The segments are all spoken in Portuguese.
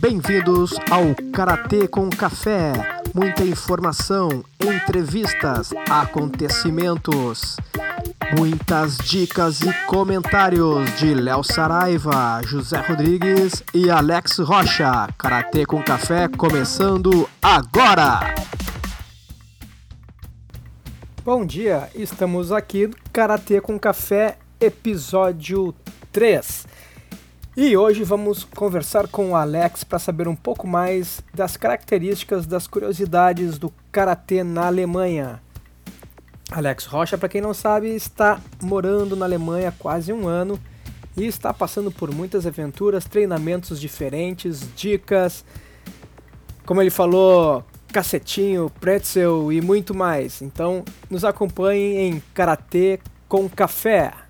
Bem-vindos ao Karatê com Café. Muita informação, entrevistas, acontecimentos, muitas dicas e comentários de Léo Saraiva, José Rodrigues e Alex Rocha. Karatê com Café começando agora! Bom dia, estamos aqui no Karatê com Café, episódio 3. E hoje vamos conversar com o Alex para saber um pouco mais das características, das curiosidades do karatê na Alemanha. Alex Rocha, para quem não sabe, está morando na Alemanha há quase um ano e está passando por muitas aventuras, treinamentos diferentes, dicas, como ele falou, cacetinho, pretzel e muito mais. Então, nos acompanhem em Karatê com Café.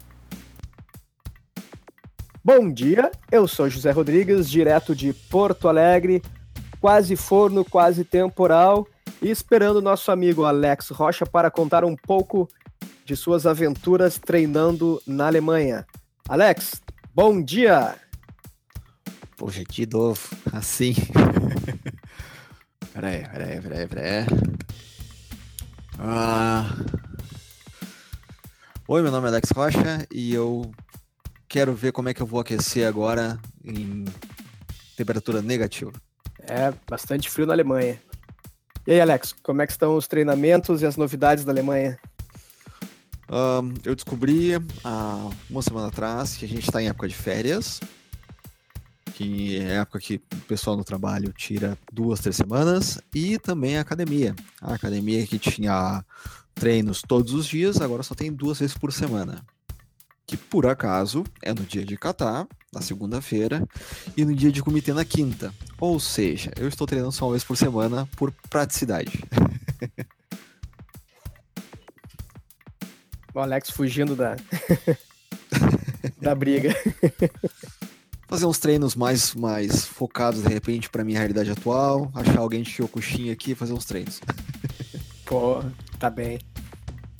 Bom dia, eu sou José Rodrigues, direto de Porto Alegre, quase forno, quase temporal, e esperando nosso amigo Alex Rocha para contar um pouco de suas aventuras treinando na Alemanha. Alex, bom dia! Poxa, de novo, assim. peraí, peraí, peraí, peraí. Ah... Oi, meu nome é Alex Rocha e eu quero ver como é que eu vou aquecer agora em temperatura negativa. É, bastante frio na Alemanha. E aí, Alex, como é que estão os treinamentos e as novidades da Alemanha? Um, eu descobri há uma semana atrás que a gente está em época de férias, que é época que o pessoal no trabalho tira duas, três semanas, e também a academia. A academia que tinha treinos todos os dias, agora só tem duas vezes por semana que por acaso é no dia de Catar, na segunda-feira, e no dia de comitê na quinta. Ou seja, eu estou treinando só uma vez por semana por praticidade. o Alex fugindo da, da briga. Fazer uns treinos mais, mais focados, de repente, para minha realidade atual. Achar alguém de Kyokushin aqui e fazer uns treinos. Pô, tá bem.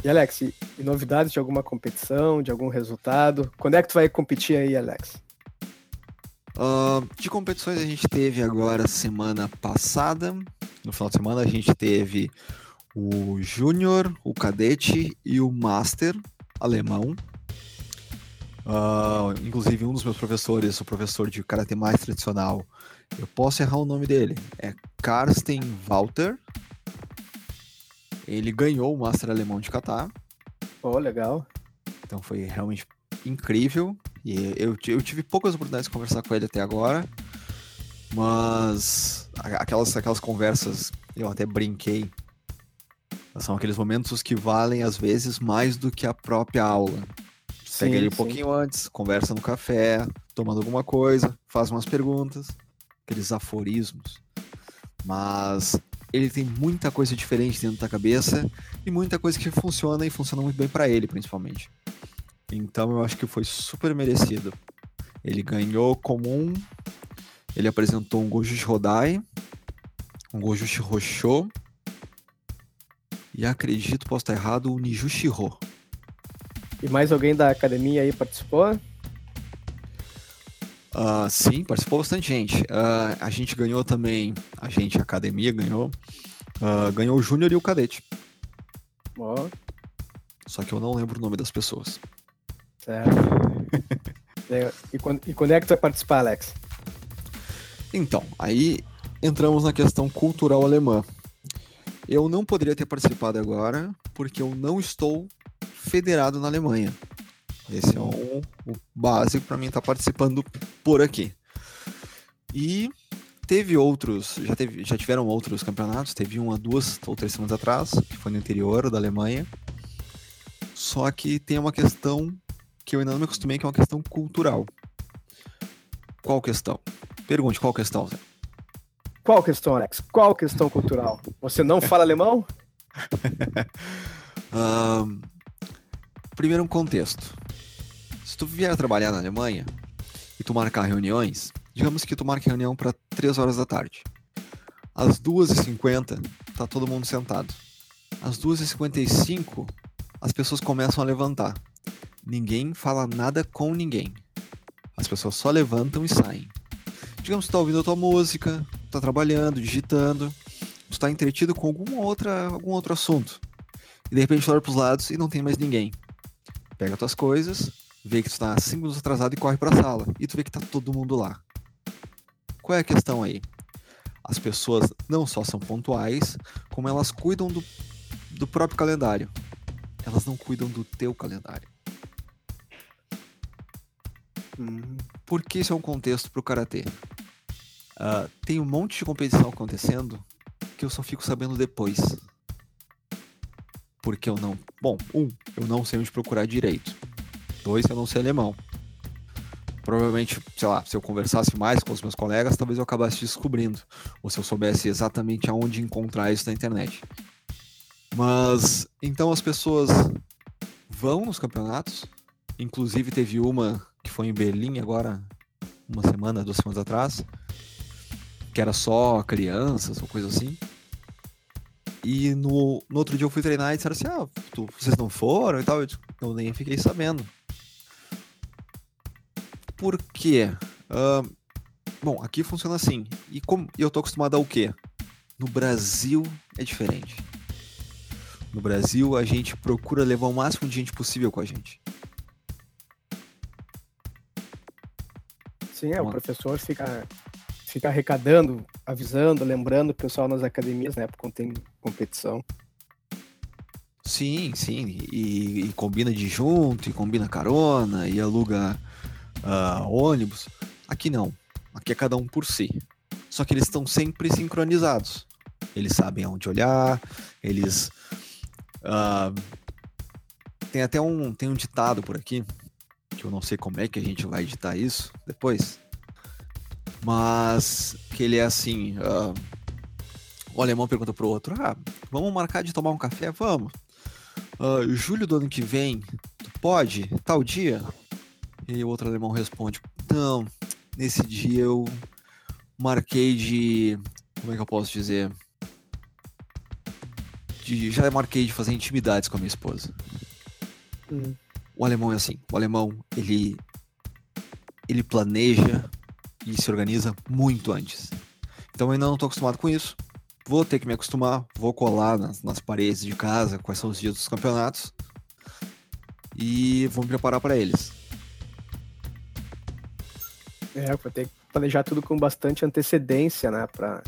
E Alex, e novidades de alguma competição, de algum resultado? Quando é que tu vai competir aí, Alex? Uh, de competições a gente teve agora semana passada. No final de semana a gente teve o Júnior, o Cadete e o Master alemão. Uh, inclusive um dos meus professores, o professor de Karatê mais tradicional, eu posso errar o nome dele, é Karsten Walter. Ele ganhou o Master Alemão de Catar. Oh, legal. Então foi realmente incrível. E eu, eu tive poucas oportunidades de conversar com ele até agora. Mas aquelas, aquelas conversas, eu até brinquei. São aqueles momentos que valem, às vezes, mais do que a própria aula. Sim, Pega ele um sim. pouquinho antes, conversa no café, tomando alguma coisa, faz umas perguntas, aqueles aforismos. Mas ele tem muita coisa diferente dentro da cabeça e muita coisa que funciona e funciona muito bem para ele, principalmente. Então eu acho que foi super merecido. Ele ganhou comum, ele apresentou um Goju Rodai, um Goju Shirosho e acredito, posso estar errado, o Niju Shiro. E mais alguém da academia aí participou? Uh, sim, participou bastante gente. Uh, a gente ganhou também, a gente, a academia ganhou, uh, ganhou o Júnior e o Cadete. Oh. Só que eu não lembro o nome das pessoas. Certo. e, quando, e quando é que tu vai participar, Alex? Então, aí entramos na questão cultural alemã. Eu não poderia ter participado agora, porque eu não estou federado na Alemanha. Esse é o, o básico para mim estar tá participando por aqui. E teve outros, já, teve, já tiveram outros campeonatos, teve um há duas ou três semanas atrás, que foi no interior da Alemanha. Só que tem uma questão que eu ainda não me acostumei, que é uma questão cultural. Qual questão? Pergunte, qual questão, Zé? Qual questão, Alex? Qual questão cultural? Você não fala alemão? um, primeiro um contexto tu vier trabalhar na Alemanha e tu marcar reuniões, digamos que tu marque reunião para 3 horas da tarde. Às 2h50 tá todo mundo sentado. Às 2h55 as pessoas começam a levantar. Ninguém fala nada com ninguém. As pessoas só levantam e saem. Digamos que tu tá ouvindo a tua música, tá trabalhando, digitando, tu tá entretido com alguma outra, algum outro assunto. E de repente tu olha pros lados e não tem mais ninguém. Pega tuas coisas, vê que tu tá 5 minutos atrasado e corre pra sala. E tu vê que tá todo mundo lá. Qual é a questão aí? As pessoas não só são pontuais, como elas cuidam do, do próprio calendário. Elas não cuidam do teu calendário. Uhum. Porque isso é um contexto pro karatê. Uh, tem um monte de competição acontecendo que eu só fico sabendo depois. Porque eu não. Bom, um, eu não sei onde procurar direito. Dois, eu não sei alemão. Provavelmente, sei lá, se eu conversasse mais com os meus colegas, talvez eu acabasse descobrindo. Ou se eu soubesse exatamente aonde encontrar isso na internet. Mas então as pessoas vão nos campeonatos. Inclusive teve uma que foi em Berlim agora, uma semana, duas semanas atrás, que era só crianças ou coisa assim. E no, no outro dia eu fui treinar e disseram assim: ah, tu, vocês não foram e tal. Eu, eu nem fiquei sabendo. Por quê? Uh, bom, aqui funciona assim. E como eu tô acostumado ao quê? No Brasil é diferente. No Brasil, a gente procura levar o máximo de gente possível com a gente. Sim, é, o professor fica, fica arrecadando, avisando, lembrando o pessoal nas academias, né? Quando tem competição. Sim, sim. E, e combina de junto, e combina carona, e aluga uh, ônibus. Aqui não. Aqui é cada um por si. Só que eles estão sempre sincronizados. Eles sabem aonde olhar, eles. Uh, tem até um, tem um ditado por aqui que eu não sei como é que a gente vai editar isso depois, mas que ele é assim, uh, o alemão pergunta pro outro, ah, vamos marcar de tomar um café? Vamos. Uh, julho do ano que vem, tu pode? Tal dia? E o outro alemão responde, não, nesse dia eu marquei de, como é que eu posso dizer? De, já marquei de fazer intimidades com a minha esposa. Hum. O alemão é assim. O alemão, ele ele planeja e se organiza muito antes. Então eu ainda não estou acostumado com isso. Vou ter que me acostumar, vou colar nas, nas paredes de casa quais são os dias dos campeonatos e vou me preparar para eles. É, vou ter que planejar tudo com bastante antecedência, né, para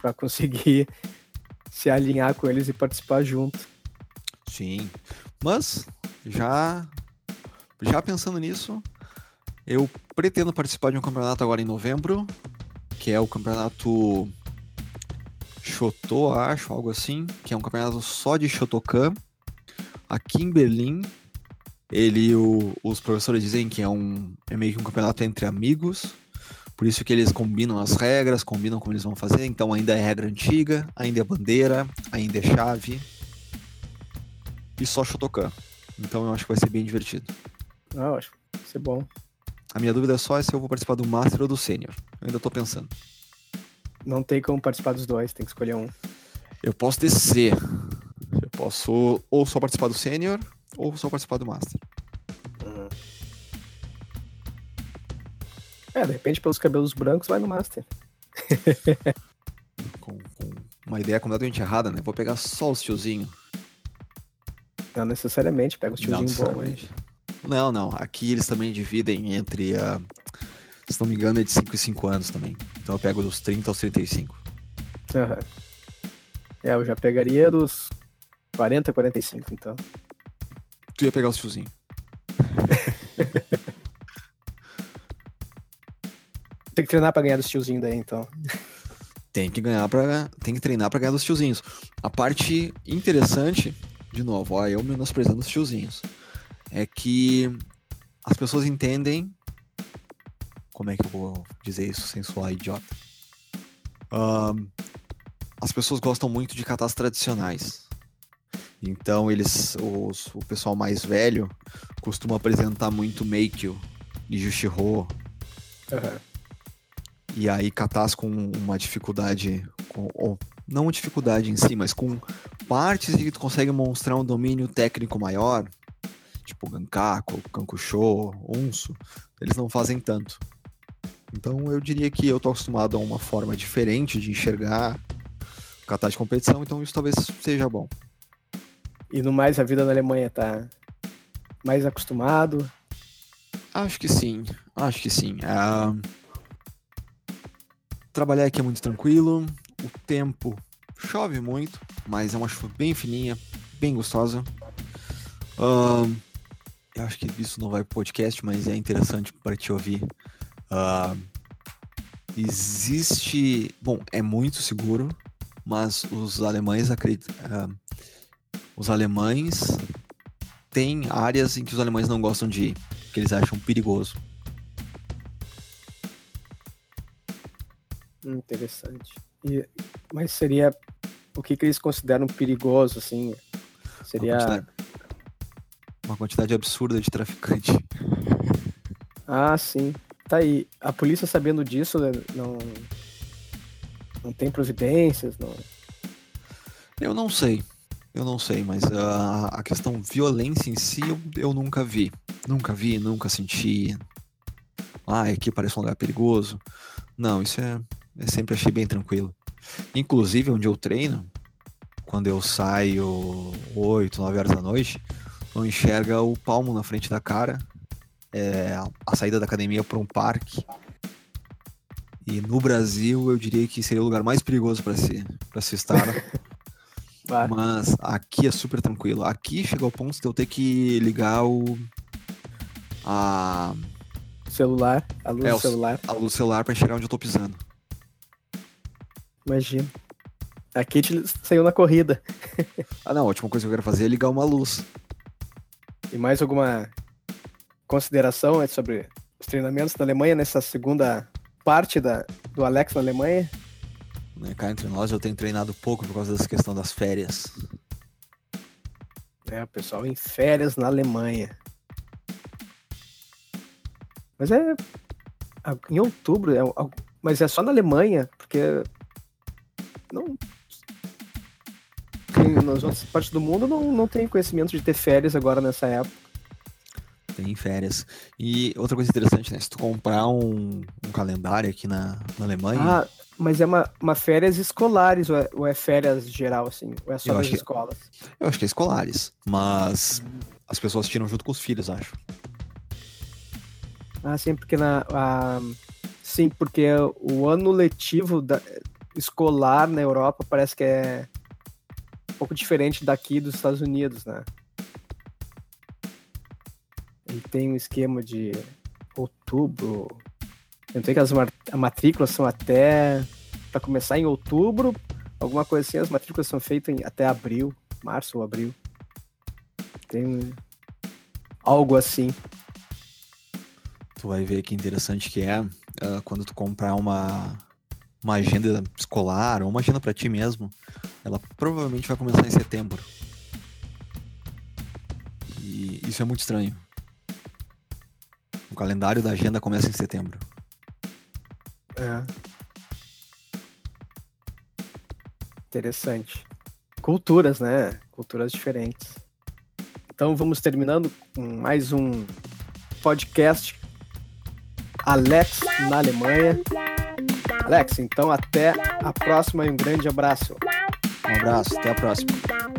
para conseguir se alinhar com eles e participar junto. Sim. Mas já já pensando nisso, eu pretendo participar de um campeonato agora em novembro, que é o campeonato Shoto, acho, algo assim, que é um campeonato só de Shotokan, aqui em Berlim. Ele, o, os professores dizem que é um é meio que um campeonato entre amigos, por isso que eles combinam as regras, combinam como eles vão fazer. Então ainda é regra antiga, ainda é bandeira, ainda é chave e só Shotokan. Então eu acho que vai ser bem divertido. Ah, acho que vai ser bom. A minha dúvida é só se eu vou participar do Master ou do Sênior. Eu ainda tô pensando. Não tem como participar dos dois, tem que escolher um. Eu posso descer. Eu posso ou só participar do Sênior ou só participar do Master. Uhum. É, de repente pelos cabelos brancos vai no Master. com, com, uma ideia completamente errada, né? Vou pegar só os tiozinhos. Não necessariamente, pega os tiozinhos bons. Não, não. Aqui eles também dividem entre. Uh, se não me engano, é de 5 e 5 anos também. Então eu pego dos 30 aos 35. Uhum. É, eu já pegaria dos 40 a 45, então. Tu ia pegar os tiozinhos. Tem que treinar pra ganhar dos tiozinhos daí, então. Tem que ganhar para Tem que treinar pra ganhar dos tiozinhos. A parte interessante, de novo, ó, eu menosprezando os tiozinhos é que as pessoas entendem. Como é que eu vou dizer isso sem soar idiota? Um, as pessoas gostam muito de catas tradicionais. Então eles, os, o pessoal mais velho costuma apresentar muito Meikyo e Jushiro. Uhum. E aí catas com uma dificuldade, com, ou, não dificuldade em si, mas com partes que tu consegue mostrar um domínio técnico maior, tipo Gankaku, Kankusho, Unso, eles não fazem tanto. Então eu diria que eu tô acostumado a uma forma diferente de enxergar catar de competição, então isso talvez seja bom. E no mais a vida na Alemanha tá mais acostumado? Acho que sim, acho que sim. Uh... Trabalhar aqui é muito tranquilo, o tempo chove muito, mas é uma chuva bem fininha, bem gostosa. Uh... Eu acho que isso não vai pro podcast, mas é interessante para te ouvir. Uh... Existe. Bom, é muito seguro, mas os alemães acreditam. Os alemães têm áreas em que os alemães não gostam de ir, que eles acham perigoso. Interessante. E, mas seria o que, que eles consideram perigoso, assim? Seria. Uma quantidade, uma quantidade absurda de traficante. Ah, sim. Tá aí. A polícia sabendo disso né, não. Não tem providências, não. Eu não sei. Eu não sei, mas a, a questão violência em si eu, eu nunca vi. Nunca vi, nunca senti. Ah, aqui parece um lugar perigoso. Não, isso é. Eu sempre achei bem tranquilo. Inclusive, onde eu treino, quando eu saio 8, 9 horas da noite, não enxerga o palmo na frente da cara. É a saída da academia para um parque. E no Brasil, eu diria que seria o lugar mais perigoso para se, se estar. Mas aqui é super tranquilo. Aqui chegou ao ponto de eu ter que ligar o. A. Celular, a luz é, do celular. A luz do celular pra enxergar onde eu tô pisando. Imagina. A Kate saiu na corrida. ah, não, a última coisa que eu quero fazer é ligar uma luz. E mais alguma consideração sobre os treinamentos da Alemanha nessa segunda parte da, do Alex na Alemanha? Né, cá entre nós, eu tenho treinado pouco por causa dessa questão das férias. É, o pessoal em férias na Alemanha. Mas é. Em outubro, é, mas é só na Alemanha, porque. Não. nas outras partes do mundo não, não tem conhecimento de ter férias agora nessa época. Tem férias. E outra coisa interessante, né? Se tu comprar um, um calendário aqui na, na Alemanha. Ah, mas é uma, uma férias escolares ou é, ou é férias geral, assim? Ou é só das escolas? eu acho que é escolares. Mas as pessoas tiram junto com os filhos, acho. Ah, sim, porque na. A, sim, porque o ano letivo da, escolar na Europa parece que é um pouco diferente daqui dos Estados Unidos, né? Ele tem um esquema de outubro, eu sei que as matrículas são até. para começar em outubro, alguma coisa assim, as matrículas são feitas em, até abril, março ou abril. Tem algo assim. Tu vai ver que interessante que é uh, quando tu comprar uma, uma agenda escolar ou uma agenda para ti mesmo, ela provavelmente vai começar em setembro. E isso é muito estranho. O calendário da agenda começa em setembro. É. Interessante. Culturas, né? Culturas diferentes. Então vamos terminando com mais um podcast Alex na Alemanha. Alex, então até a próxima e um grande abraço. Um abraço, até a próxima.